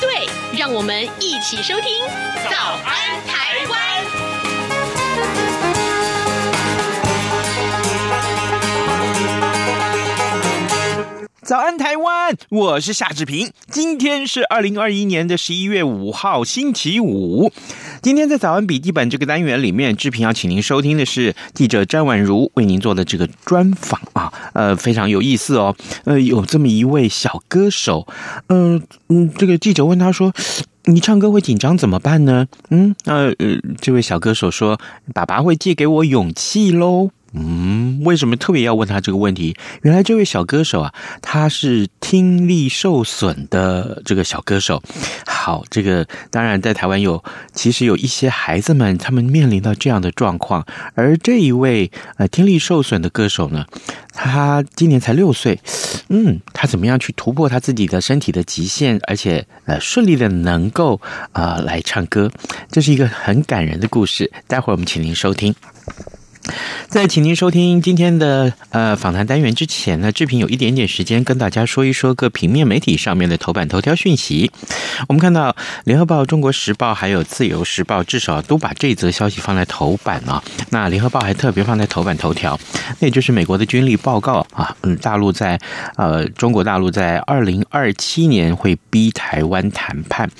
对，让我们一起收听《早安台湾》。早安台湾，我是夏志平。今天是二零二一年的十一月五号，星期五。今天在早安笔记本这个单元里面，志平要请您收听的是记者詹婉如为您做的这个专访啊，呃，非常有意思哦。呃，有这么一位小歌手，嗯、嗯，这个记者问他说：“你唱歌会紧张怎么办呢？”嗯，呃呃，这位小歌手说：“爸爸会借给我勇气喽。”嗯，为什么特别要问他这个问题？原来这位小歌手啊，他是听力受损的这个小歌手。好，这个当然在台湾有，其实有一些孩子们他们面临到这样的状况，而这一位呃听力受损的歌手呢，他今年才六岁。嗯，他怎么样去突破他自己的身体的极限，而且呃顺利的能够啊、呃、来唱歌，这是一个很感人的故事。待会儿我们请您收听。在请您收听今天的呃访谈单元之前呢，志平有一点点时间跟大家说一说各平面媒体上面的头版头条讯息。我们看到《联合报》、《中国时报》还有《自由时报》，至少都把这则消息放在头版啊。那《联合报》还特别放在头版头条，那也就是美国的军力报告啊，嗯，大陆在呃中国大陆在二零二七年会逼台湾谈判。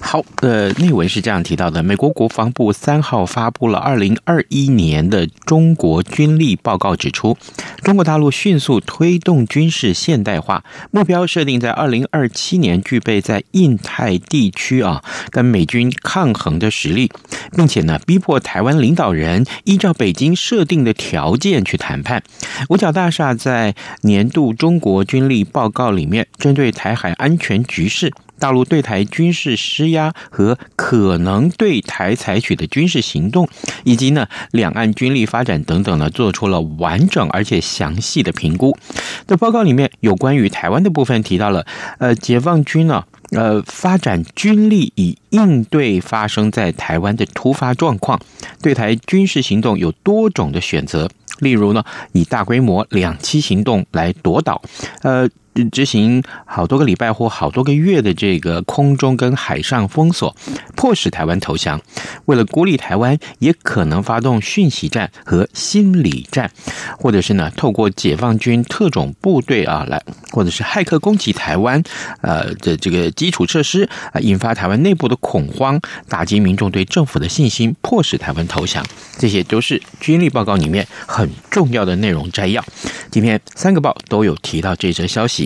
好，呃，内文是这样提到的：美国国防部三号发布了二零二一年的。中国军力报告指出，中国大陆迅速推动军事现代化，目标设定在二零二七年具备在印太地区啊跟美军抗衡的实力，并且呢逼迫台湾领导人依照北京设定的条件去谈判。五角大厦在年度中国军力报告里面，针对台海安全局势。大陆对台军事施压和可能对台采取的军事行动，以及呢两岸军力发展等等呢，做出了完整而且详细的评估。在报告里面有关于台湾的部分提到了，呃，解放军呢，呃，发展军力以应对发生在台湾的突发状况，对台军事行动有多种的选择，例如呢，以大规模两栖行动来夺岛，呃。执行好多个礼拜或好多个月的这个空中跟海上封锁，迫使台湾投降。为了孤立台湾，也可能发动讯息战和心理战，或者是呢，透过解放军特种部队啊来，或者是骇客攻击台湾呃的这个基础设施啊，引发台湾内部的恐慌，打击民众对政府的信心，迫使台湾投降。这些都是军力报告里面很重要的内容摘要。今天三个报都有提到这则消息。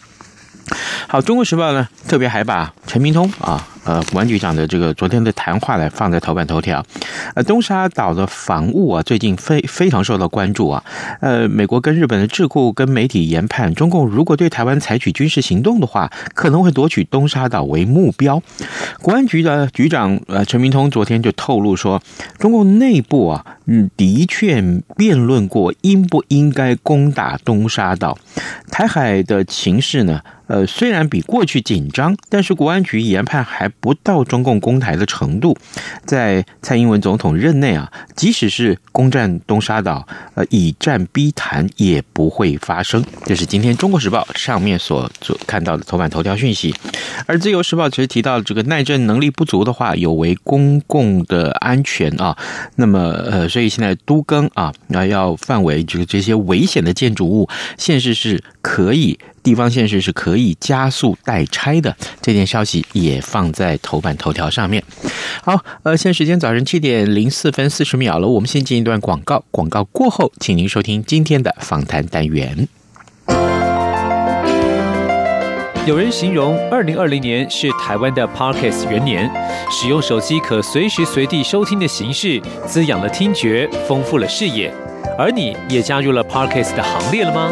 好，《中国时报》呢，特别还把陈明通啊。呃，国安局长的这个昨天的谈话来放在头版头条。呃，东沙岛的防务啊，最近非非常受到关注啊。呃，美国跟日本的智库跟媒体研判，中共如果对台湾采取军事行动的话，可能会夺取东沙岛为目标。国安局的局长呃陈明通昨天就透露说，中共内部啊，嗯，的确辩论过应不应该攻打东沙岛。台海的情势呢，呃，虽然比过去紧张，但是国安局研判还。不到中共攻台的程度，在蔡英文总统任内啊，即使是攻占东沙岛，呃，以战逼谈也不会发生。这是今天《中国时报》上面所做看到的头版头条讯息。而《自由时报》其实提到这个耐震能力不足的话，有违公共的安全啊。那么呃，所以现在都更啊，要要范围就是这些危险的建筑物，现实是可以。地方县市是可以加速代拆的，这件消息也放在头版头条上面。好，呃，现在时间早晨七点零四分四十秒了，我们先进一段广告，广告过后，请您收听今天的访谈单元。有人形容二零二零年是台湾的 Parkes 元年，使用手机可随时随地收听的形式，滋养了听觉，丰富了视野，而你也加入了 Parkes 的行列了吗？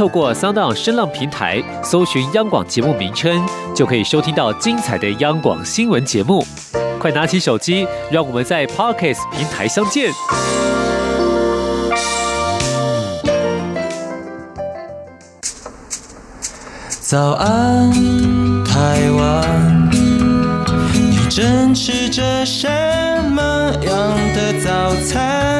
透过 Sound 声浪平台搜寻央广节目名称，就可以收听到精彩的央广新闻节目。快拿起手机，让我们在 Podcast 平台相见。早安，台湾，你正吃着什么样的早餐？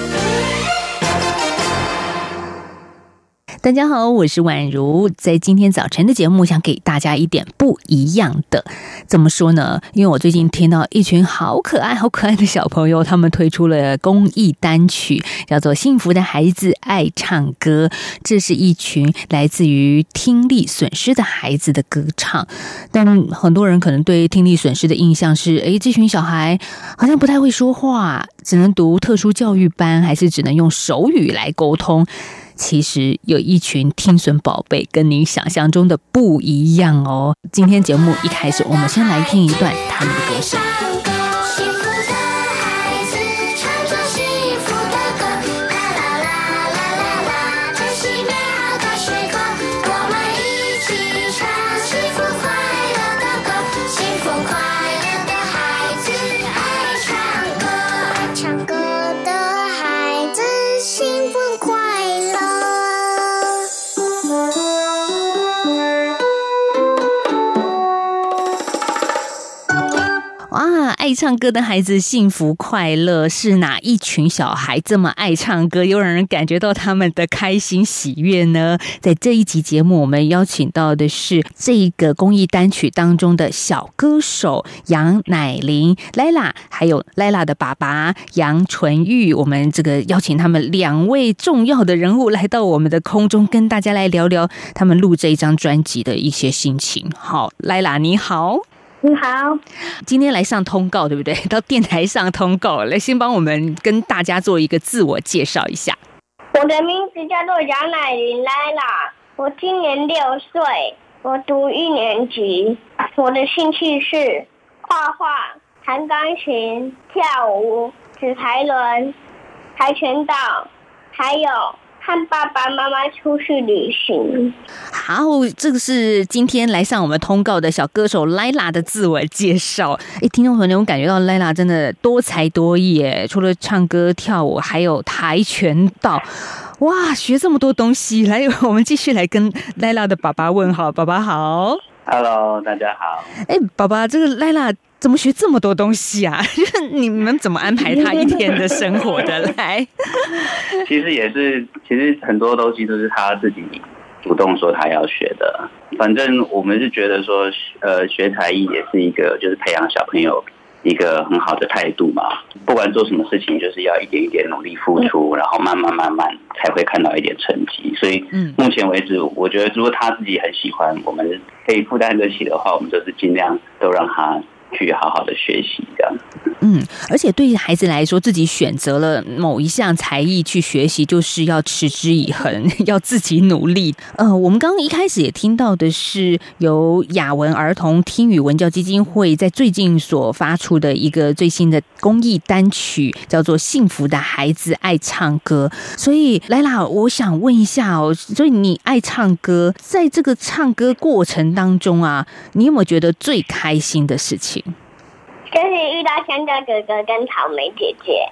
大家好，我是宛如，在今天早晨的节目，想给大家一点不一样的。怎么说呢？因为我最近听到一群好可爱、好可爱的小朋友，他们推出了公益单曲，叫做《幸福的孩子爱唱歌》。这是一群来自于听力损失的孩子的歌唱。但很多人可能对听力损失的印象是：诶，这群小孩好像不太会说话，只能读特殊教育班，还是只能用手语来沟通。其实有一群听损宝贝，跟你想象中的不一样哦。今天节目一开始，我们先来听一段他们的歌声。爱唱歌的孩子幸福快乐，是哪一群小孩这么爱唱歌，又让人感觉到他们的开心喜悦呢？在这一集节目，我们邀请到的是这个公益单曲当中的小歌手杨乃琳、莱拉，还有莱拉的爸爸杨纯玉。我们这个邀请他们两位重要的人物来到我们的空中，跟大家来聊聊他们录这一张专辑的一些心情。好，莱拉你好。你好，今天来上通告，对不对？到电台上通告，来先帮我们跟大家做一个自我介绍一下。我的名字叫做杨乃琳莱拉，我今年六岁，我读一年级。我的兴趣是画画、弹钢琴、跳舞、纸牌轮、跆拳道，还有。和爸爸妈妈出去旅行。好，这个是今天来上我们通告的小歌手 Lila 的自我介绍。哎，听众朋友，我感觉到 Lila 真的多才多艺耶，除了唱歌、跳舞，还有跆拳道。哇，学这么多东西！来，我们继续来跟 Lila 的爸爸问好。爸爸好，Hello，大家好。哎，爸爸，这个莱拉。怎么学这么多东西啊？就是你们怎么安排他一天的生活的？来，其实也是，其实很多东西都是他自己主动说他要学的。反正我们是觉得说，呃，学才艺也是一个，就是培养小朋友一个很好的态度嘛。不管做什么事情，就是要一点一点努力付出，然后慢慢慢慢才会看到一点成绩。所以，目前为止，我觉得如果他自己很喜欢，我们可以负担得起的话，我们就是尽量都让他。去好好的学习，这样。嗯，而且对于孩子来说，自己选择了某一项才艺去学习，就是要持之以恒，要自己努力。呃，我们刚刚一开始也听到的是由雅文儿童听语文教基金会在最近所发出的一个最新的公益单曲，叫做《幸福的孩子爱唱歌》。所以，莱拉，我想问一下哦，所以你爱唱歌，在这个唱歌过程当中啊，你有没有觉得最开心的事情？就是遇到香蕉哥哥跟草莓姐姐，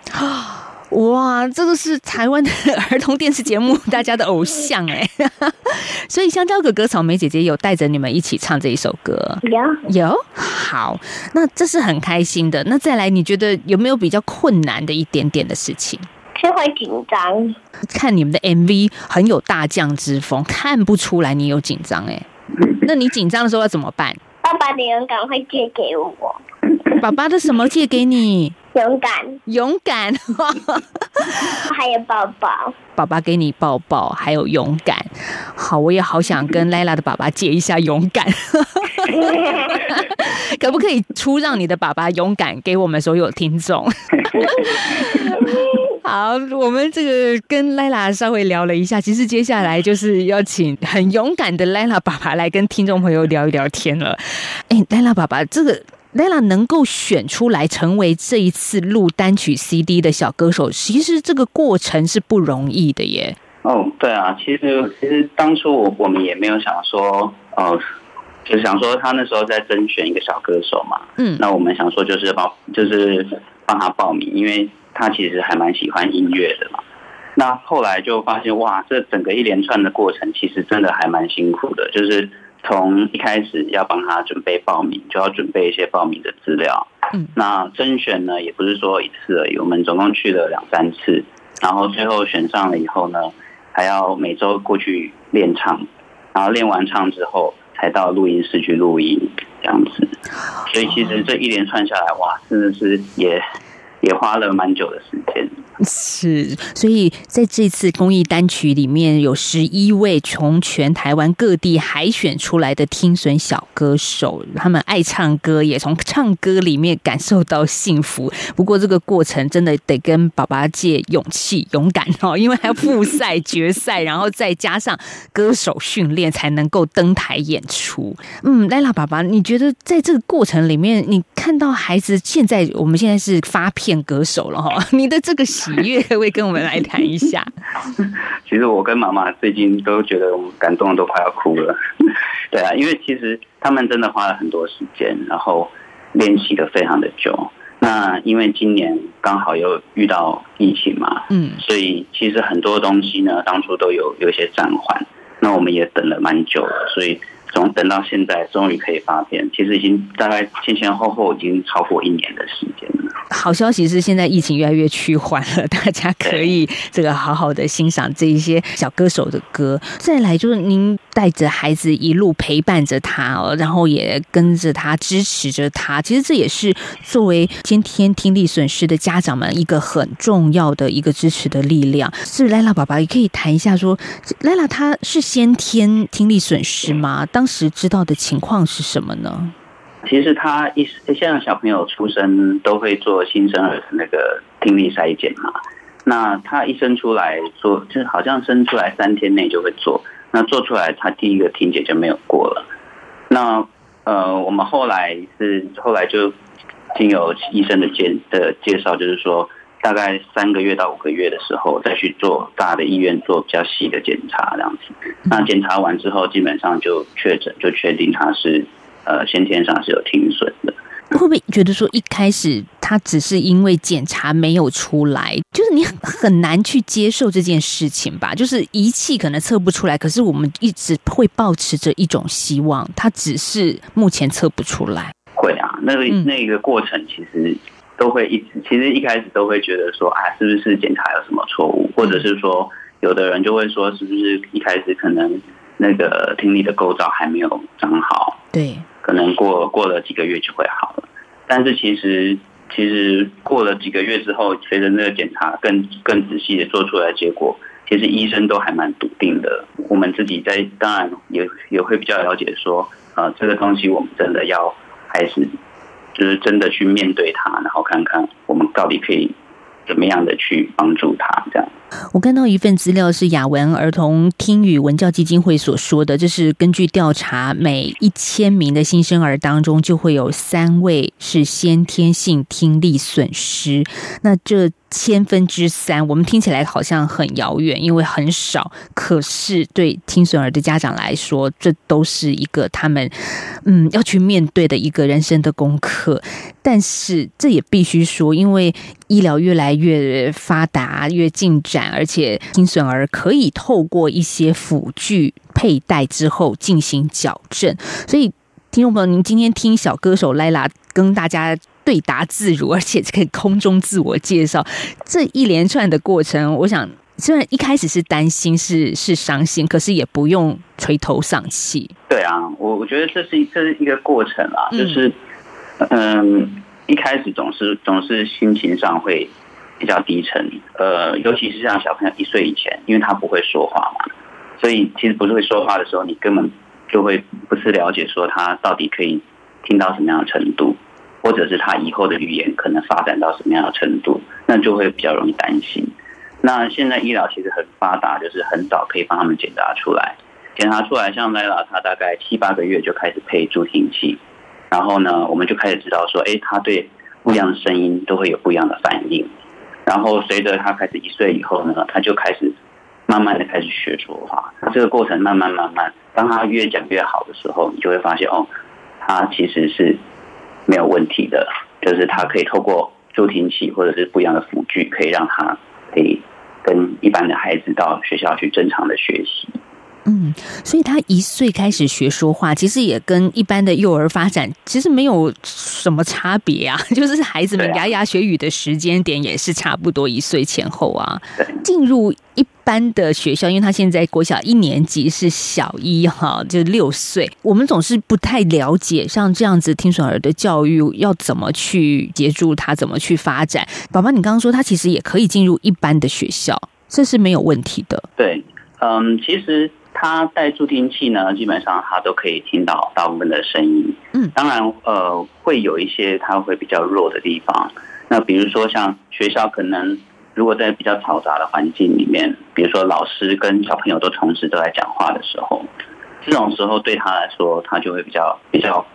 哇，这个是台湾的儿童电视节目大家的偶像哎，所以香蕉哥哥、草莓姐姐有带着你们一起唱这一首歌，有有，好，那这是很开心的。那再来，你觉得有没有比较困难的一点点的事情？是会紧张，看你们的 MV 很有大将之风，看不出来你有紧张哎，那你紧张的时候要怎么办？爸爸的勇敢会借给我。爸爸的什么借给你？勇敢，勇敢，还有抱抱。爸爸给你抱抱，还有勇敢。好，我也好想跟 莱拉的爸爸借一下勇敢。可不可以出让你的爸爸勇敢给我们所有听众？好，我们这个跟莱拉稍微聊了一下，其实接下来就是要请很勇敢的莱拉爸爸来跟听众朋友聊一聊天了。哎，莱拉爸爸，这个。莱拉能够选出来成为这一次录单曲 CD 的小歌手，其实这个过程是不容易的耶。哦，对啊，其实其实当初我我们也没有想说，哦，就是想说他那时候在甄选一个小歌手嘛，嗯，那我们想说就是帮就是帮他报名，因为他其实还蛮喜欢音乐的嘛。那后来就发现哇，这整个一连串的过程其实真的还蛮辛苦的，就是。从一开始要帮他准备报名，就要准备一些报名的资料。嗯，那甄选呢，也不是说一次而已，我们总共去了两三次，然后最后选上了以后呢，还要每周过去练唱，然后练完唱之后，才到录音室去录音，这样子。所以其实这一连串下来，哇，真的是也也花了蛮久的时间。是，所以在这次公益单曲里面有十一位从全台湾各地海选出来的听损小歌手，他们爱唱歌，也从唱歌里面感受到幸福。不过这个过程真的得跟爸爸借勇气、勇敢哦，因为还要复赛、决赛，然后再加上歌手训练，才能够登台演出。嗯，莱拉爸爸，你觉得在这个过程里面，你看到孩子现在，我们现在是发片歌手了哈，你的这个。喜悦，可不可以跟我们来谈一下？其实我跟妈妈最近都觉得我们感动的都快要哭了。对啊，因为其实他们真的花了很多时间，然后练习的非常的久。那因为今年刚好又遇到疫情嘛，嗯，所以其实很多东西呢，当初都有有一些暂缓。那我们也等了蛮久了，所以从等到现在，终于可以发片。其实已经大概前前后后已经超过一年的时间了。好消息是，现在疫情越来越趋缓了，大家可以这个好好的欣赏这一些小歌手的歌。再来就是您带着孩子一路陪伴着他哦，然后也跟着他支持着他。其实这也是作为先天听力损失的家长们一个很重要的一个支持的力量。是莱拉爸爸也可以谈一下说，莱拉他是先天听力损失吗？当时知道的情况是什么呢？其实他一现在小朋友出生都会做新生儿的那个听力筛检嘛，那他一生出来做，就好像生出来三天内就会做，那做出来他第一个听解就没有过了。那呃，我们后来是后来就经由医生的介的介绍，就是说大概三个月到五个月的时候再去做大的医院做比较细的检查这样子。那检查完之后，基本上就确诊，就确定他是。呃，先天上是有听损的，会不会觉得说一开始他只是因为检查没有出来，就是你很很难去接受这件事情吧？就是仪器可能测不出来，可是我们一直会抱持着一种希望，他只是目前测不出来。会啊，那个那个过程其实都会一直，其实一开始都会觉得说啊，是不是检查有什么错误，或者是说有的人就会说，是不是一开始可能那个听力的构造还没有长好？对。可能过过了几个月就会好了，但是其实其实过了几个月之后，随着那个检查更更仔细的做出来结果，其实医生都还蛮笃定的。我们自己在当然也也会比较了解说，呃，这个东西我们真的要还是就是真的去面对它，然后看看我们到底可以怎么样的去帮助他这样。我看到一份资料是雅文儿童听语文教基金会所说的，这是根据调查，每一千名的新生儿当中就会有三位是先天性听力损失。那这千分之三，我们听起来好像很遥远，因为很少。可是对听损儿的家长来说，这都是一个他们嗯要去面对的一个人生的功课。但是这也必须说，因为医疗越来越发达，越进展。而且听损儿可以透过一些辅具佩戴之后进行矫正，所以听众朋友，您今天听小歌手莱拉跟大家对答自如，而且可以空中自我介绍这一连串的过程，我想虽然一开始是担心，是是伤心，可是也不用垂头丧气。对啊，我我觉得这是这是一个过程啊，就是嗯。一开始总是总是心情上会比较低沉，呃，尤其是像小朋友一岁以前，因为他不会说话嘛，所以其实不是会说话的时候，你根本就会不是了解说他到底可以听到什么样的程度，或者是他以后的语言可能发展到什么样的程度，那就会比较容易担心。那现在医疗其实很发达，就是很早可以帮他们检查出来。检查出来，像莱拉，他大概七八个月就开始配助听器，然后呢，我们就开始知道说，哎，他对不一样的声音都会有不一样的反应。然后随着他开始一岁以后呢，他就开始慢慢的开始学说话。这个过程慢慢慢慢，当他越讲越好的时候，你就会发现哦，他其实是没有问题的，就是他可以透过助听器或者是不一样的辅具，可以让他可以。跟一般的孩子到学校去正常的学习，嗯，所以他一岁开始学说话，其实也跟一般的幼儿发展其实没有什么差别啊，就是孩子们牙牙学语的时间点也是差不多一岁前后啊，进入一。班的学校，因为他现在国小一年级是小一哈，就六岁。我们总是不太了解像这样子听损儿的教育要怎么去协助他，怎么去发展。宝宝，你刚刚说他其实也可以进入一般的学校，这是没有问题的。对，嗯，其实他带助听器呢，基本上他都可以听到大部分的声音。嗯，当然，呃，会有一些他会比较弱的地方。那比如说像学校可能。如果在比较嘈杂的环境里面，比如说老师跟小朋友都同时都在讲话的时候，这种时候对他来说，他就会比较比较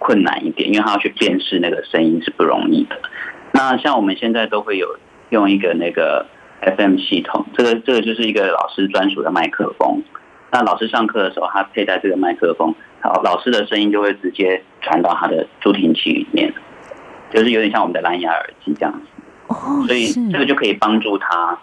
困难一点，因为他要去辨识那个声音是不容易的。那像我们现在都会有用一个那个 FM 系统，这个这个就是一个老师专属的麦克风。那老师上课的时候，他佩戴这个麦克风，好，老师的声音就会直接传到他的助听器里面，就是有点像我们的蓝牙耳机这样子。所以这个就可以帮助他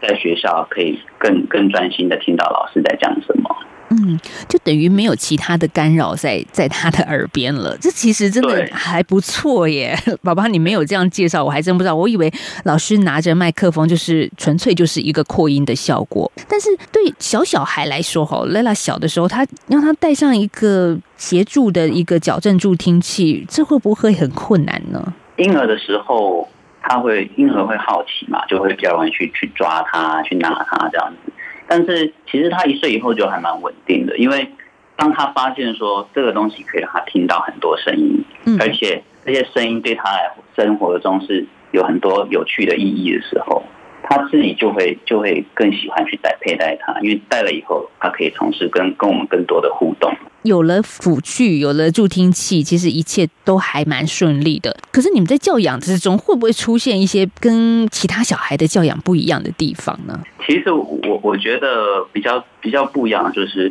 在学校可以更更专心的听到老师在讲什么。嗯，就等于没有其他的干扰在在他的耳边了。这其实真的还不错耶，宝宝，你没有这样介绍，我还真不知道。我以为老师拿着麦克风就是纯粹就是一个扩音的效果。但是对小小孩来说，哈，莱拉小的时候，他让他带上一个协助的一个矫正助听器，这会不会很困难呢？婴儿的时候。他会婴儿会好奇嘛，就会比较容易去去抓它，去拿它这样子。但是其实他一岁以后就还蛮稳定的，因为当他发现说这个东西可以让他听到很多声音，而且这些声音对他来生活中是有很多有趣的意义的时候，他自己就会就会更喜欢去戴佩戴它，因为戴了以后，他可以从事跟跟我们更多的互动。有了辅具，有了助听器，其实一切都还蛮顺利的。可是你们在教养之中，会不会出现一些跟其他小孩的教养不一样的地方呢？其实我我觉得比较比较不一样，就是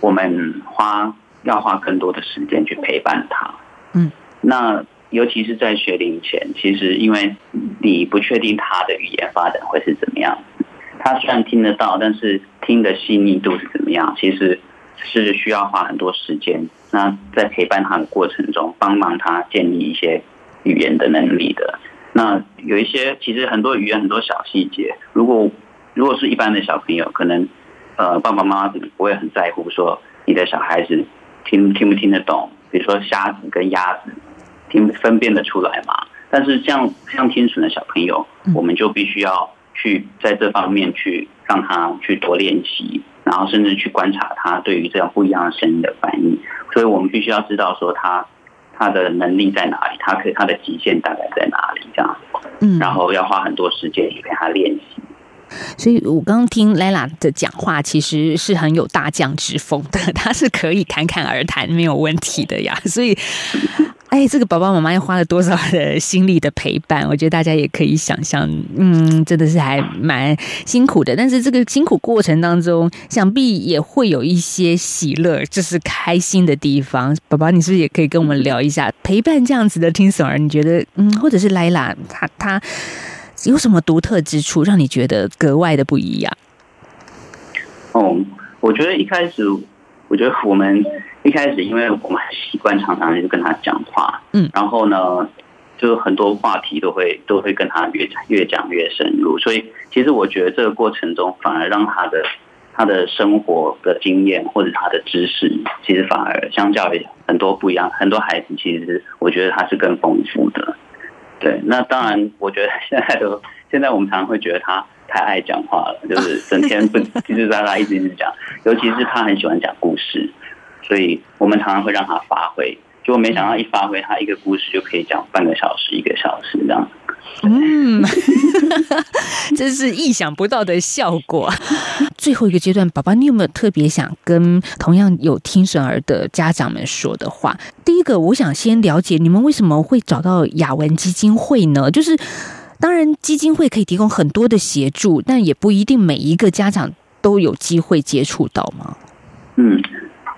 我们花要花更多的时间去陪伴他。嗯，那尤其是在学龄前，其实因为你不确定他的语言发展会是怎么样，他虽然听得到，但是听的细腻度是怎么样，其实。是需要花很多时间，那在陪伴他的过程中，帮忙他建立一些语言的能力的。那有一些其实很多语言很多小细节，如果如果是一般的小朋友，可能呃爸爸妈妈不会很在乎说你的小孩子听听不听得懂，比如说虾子跟鸭子听分辨得出来嘛。但是像像听损的小朋友，我们就必须要去在这方面去让他去多练习。然后甚至去观察他对于这样不一样的声音的反应，所以我们必须要知道说他他的能力在哪里，他可以他的极限大概在哪里这样，嗯，然后要花很多时间去陪他练习。所以我刚刚听莱拉的讲话，其实是很有大将之风的，他是可以侃侃而谈没有问题的呀，所以。哎，这个爸爸妈妈又花了多少的心力的陪伴？我觉得大家也可以想象，嗯，真的是还蛮辛苦的。但是这个辛苦过程当中，想必也会有一些喜乐，就是开心的地方。宝宝，你是不是也可以跟我们聊一下陪伴这样子的听损儿？你觉得，嗯，或者是莱拉，他他有什么独特之处，让你觉得格外的不一样？哦，我觉得一开始，我觉得我们。一开始，因为我们很习惯常常就跟他讲话，嗯，然后呢，就很多话题都会都会跟他越讲越讲越深入，所以其实我觉得这个过程中反而让他的他的生活的经验或者他的知识，其实反而相较于很多不一样，很多孩子其实我觉得他是更丰富的。对，那当然，我觉得现在都现在我们常常会觉得他太爱讲话了，就是 整天不叽叽喳喳一直一直讲，尤其是他很喜欢讲故事，所以我们常常会让他发挥。结果没想到一发挥，他一个故事就可以讲半个小时、一个小时这样。嗯，真是意想不到的效果。最后一个阶段，宝宝，你有没有特别想跟同样有听损儿的家长们说的话？第一个，我想先了解你们为什么会找到雅文基金会呢？就是当然，基金会可以提供很多的协助，但也不一定每一个家长都有机会接触到吗？嗯。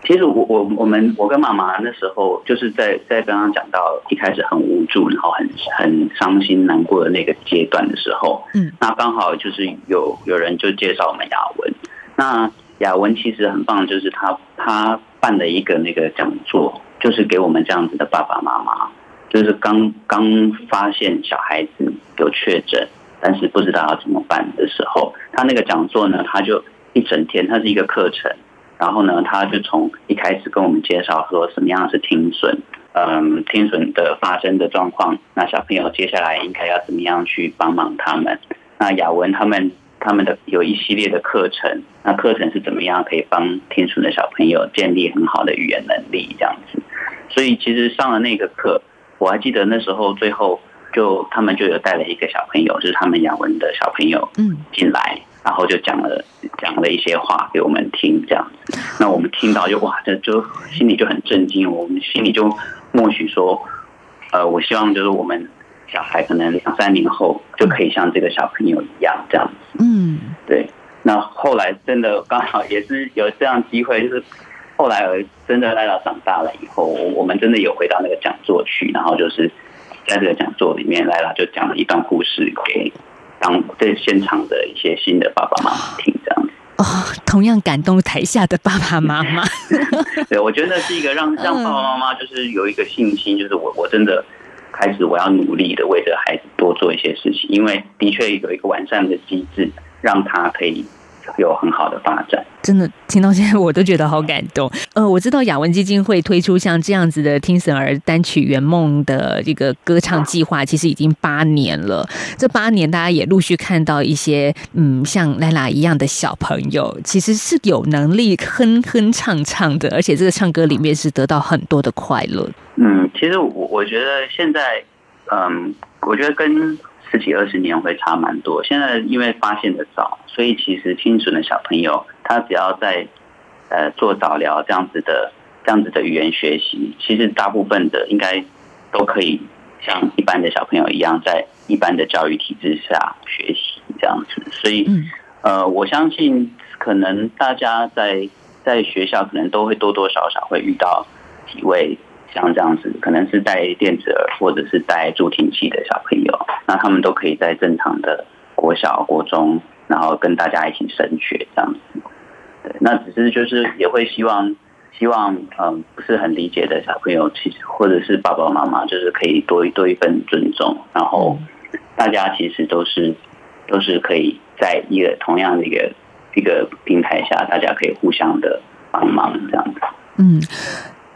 其实我我我们我跟妈妈那时候就是在在刚刚讲到一开始很无助，然后很很伤心难过的那个阶段的时候，嗯，那刚好就是有有人就介绍我们雅文，那雅文其实很棒，就是他他办了一个那个讲座，就是给我们这样子的爸爸妈妈，就是刚刚发现小孩子有确诊，但是不知道要怎么办的时候，他那个讲座呢，他就一整天，他是一个课程。然后呢，他就从一开始跟我们介绍说什么样是听损，嗯，听损的发生的状况，那小朋友接下来应该要怎么样去帮忙他们？那雅文他们他们的有一系列的课程，那课程是怎么样可以帮听损的小朋友建立很好的语言能力这样子？所以其实上了那个课，我还记得那时候最后就他们就有带了一个小朋友，就是他们雅文的小朋友，嗯，进来。然后就讲了讲了一些话给我们听，这样子，那我们听到就哇，这就心里就很震惊，我们心里就默许说，呃，我希望就是我们小孩可能两三年后就可以像这个小朋友一样这样子。嗯，对。那后来真的刚好也是有这样机会，就是后来真的赖到长大了以后，我们真的有回到那个讲座去，然后就是在这个讲座里面，赖到就讲了一段故事给。当在现场的一些新的爸爸妈妈听这样子哦，同样感动台下的爸爸妈妈。对，我觉得那是一个让让爸爸妈妈就是有一个信心，就是我我真的开始我要努力的为着孩子多做一些事情，因为的确有一个完善的机制，让他可以。有很好的发展，真的听到现在我都觉得好感动。呃，我知道雅文基金会推出像这样子的听损儿单曲圆梦的这个歌唱计划，其实已经八年了。这八年，大家也陆续看到一些嗯，像莱拉一样的小朋友，其实是有能力哼哼唱唱的，而且这个唱歌里面是得到很多的快乐。嗯，其实我我觉得现在，嗯，我觉得跟。十几二十年会差蛮多。现在因为发现的早，所以其实听损的小朋友，他只要在呃做早疗这样子的这样子的语言学习，其实大部分的应该都可以像一般的小朋友一样，在一般的教育体制下学习这样子。所以呃，我相信可能大家在在学校可能都会多多少少会遇到几位。像这样子，可能是戴电子耳或者是戴助听器的小朋友，那他们都可以在正常的国小、国中，然后跟大家一起升学这样子。对，那只是就是也会希望，希望嗯不是很理解的小朋友，其实或者是爸爸妈妈，就是可以多一多一份尊重，然后大家其实都是都是可以在一个同样的一个一个平台下，大家可以互相的帮忙这样子。嗯。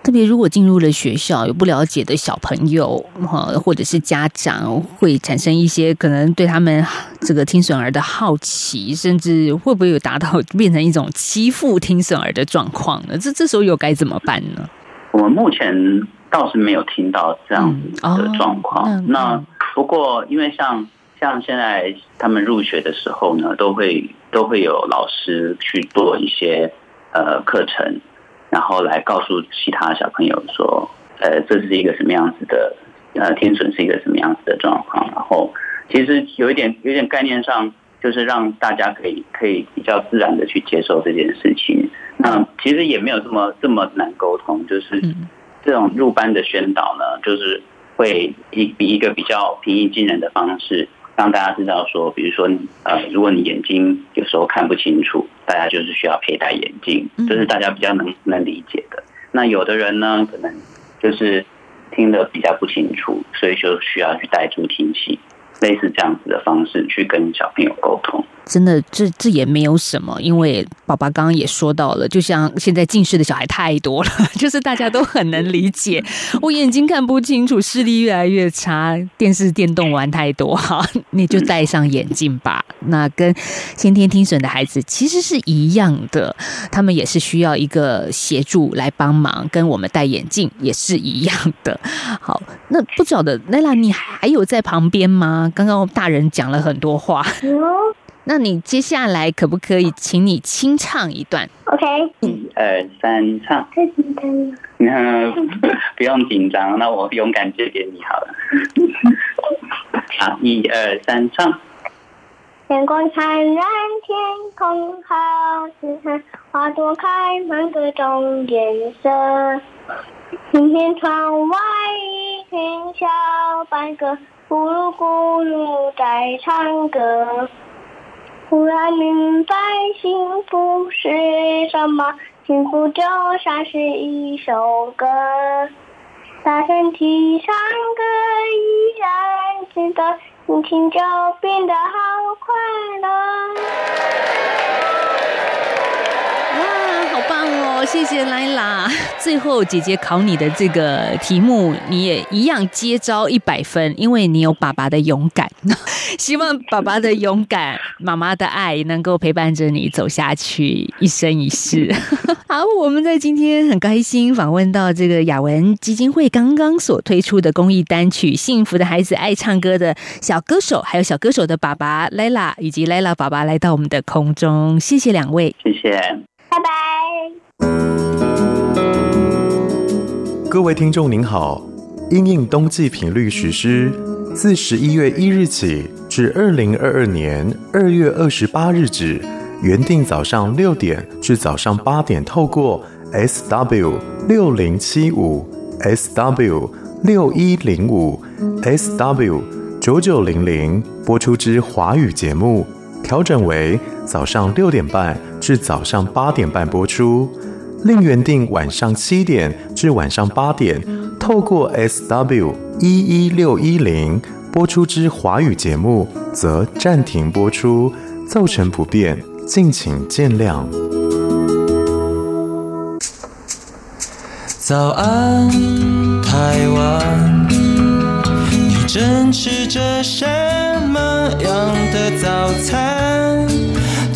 特别如果进入了学校，有不了解的小朋友哈，或者是家长，会产生一些可能对他们这个听损儿的好奇，甚至会不会有达到变成一种欺负听损儿的状况呢？这这时候又该怎么办呢？我们目前倒是没有听到这样子的状况。嗯哦、那不过，因为像像现在他们入学的时候呢，都会都会有老师去做一些呃课程。然后来告诉其他小朋友说，呃，这是一个什么样子的，呃，天损是一个什么样子的状况。然后其实有一点，有一点概念上，就是让大家可以可以比较自然的去接受这件事情。那其实也没有这么这么难沟通，就是这种入班的宣导呢，就是会以比一个比较平易近人的方式。让大家知道说，比如说，呃，如果你眼睛有时候看不清楚，大家就是需要佩戴眼镜，这是大家比较能能理解的。那有的人呢，可能就是听得比较不清楚，所以就需要去戴助听器。类似这样子的方式去跟小朋友沟通。真的，这这也没有什么，因为爸爸刚刚也说到了，就像现在近视的小孩太多了，就是大家都很能理解。我眼睛看不清楚，视力越来越差，电视电动玩太多，哈，你就戴上眼镜吧。那跟先天听损的孩子其实是一样的，他们也是需要一个协助来帮忙，跟我们戴眼镜也是一样的。好，那不晓得奈拉，你还有在旁边吗？刚刚大人讲了很多话。那你接下来可不可以请你清唱一段？OK，一二三，唱。太紧张了。不用紧张，那我勇敢借给你好了。好，一二三，唱。阳光灿烂，天空好晴朗，花朵开满各种颜色。今天窗外听小白鸽，咕噜咕噜在唱歌。忽然明白幸福是什么，幸福就像是一首歌，大声地唱歌依然值得，心情就变得好快乐。棒哦，谢谢莱拉。最后，姐姐考你的这个题目，你也一样接招一百分，因为你有爸爸的勇敢。希望爸爸的勇敢、妈妈的爱，能够陪伴着你走下去一生一世。好，我们在今天很开心访问到这个雅文基金会刚刚所推出的公益单曲《幸福的孩子爱唱歌》的小歌手，还有小歌手的爸爸莱拉，以及莱拉爸爸来到我们的空中，谢谢两位，谢谢。拜拜！各位听众您好，因应冬季频率实施，自十一月一日起至二零二二年二月二十八日止，原定早上六点至早上八点，透过 SW 六零七五、SW 六一零五、SW 九九零零播出之华语节目。调整为早上六点半至早上八点半播出，另原定晚上七点至晚上八点，透过 SW 一一六一零播出之华语节目，则暂停播出，造成不便，敬请见谅。早安，台湾，你正吃着什么样的早餐？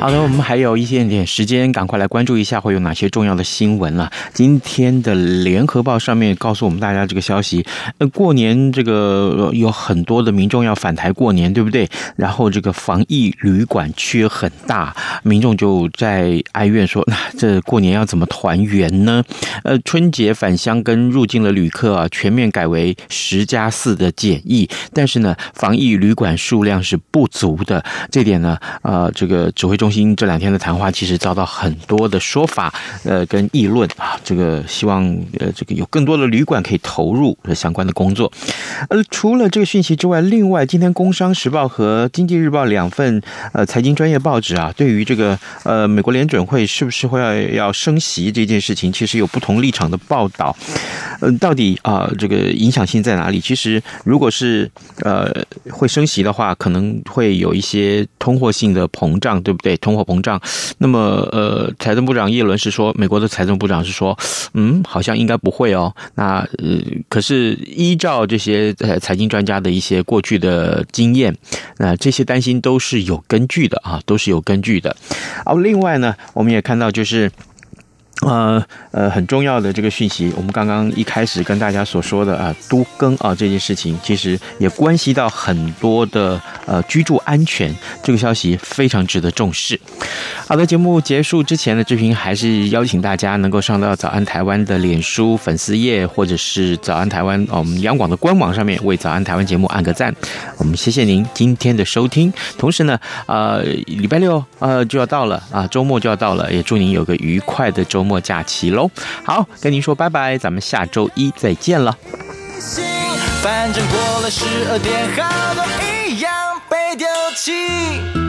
好的，我们还有一点点时间，赶快来关注一下会有哪些重要的新闻了。今天的联合报上面告诉我们大家这个消息，呃，过年这个有很多的民众要返台过年，对不对？然后这个防疫旅馆缺很大，民众就在哀怨说，那这过年要怎么团圆呢？呃，春节返乡跟入境的旅客啊，全面改为十加四的检疫，但是呢，防疫旅馆数量是不足的，这点呢，呃，这个指挥中。心这两天的谈话其实遭到很多的说法，呃，跟议论啊，这个希望呃，这个有更多的旅馆可以投入相关的工作。呃，除了这个讯息之外，另外今天《工商时报》和《经济日报》两份呃财经专业报纸啊，对于这个呃美国联准会是不是会要要升息这件事情，其实有不同立场的报道。呃，到底啊，这个影响性在哪里？其实如果是呃会升息的话，可能会有一些通货性的膨胀，对不对？通货膨胀，那么呃，财政部长耶伦是说，美国的财政部长是说，嗯，好像应该不会哦。那呃，可是依照这些呃财经专家的一些过去的经验，那这些担心都是有根据的啊，都是有根据的。而，另外呢，我们也看到就是。呃呃，很重要的这个讯息，我们刚刚一开始跟大家所说的啊，都更啊这件事情，其实也关系到很多的呃居住安全，这个消息非常值得重视。好的，节目结束之前呢，志平还是邀请大家能够上到早安台湾的脸书粉丝页，或者是早安台湾我们央广的官网上面为早安台湾节目按个赞。我们谢谢您今天的收听，同时呢，呃，礼拜六呃就要到了啊，周末就要到了，也祝您有个愉快的周末。末假期喽，好，跟您说拜拜，咱们下周一再见了。反正过了十二点，好多一样被丢弃。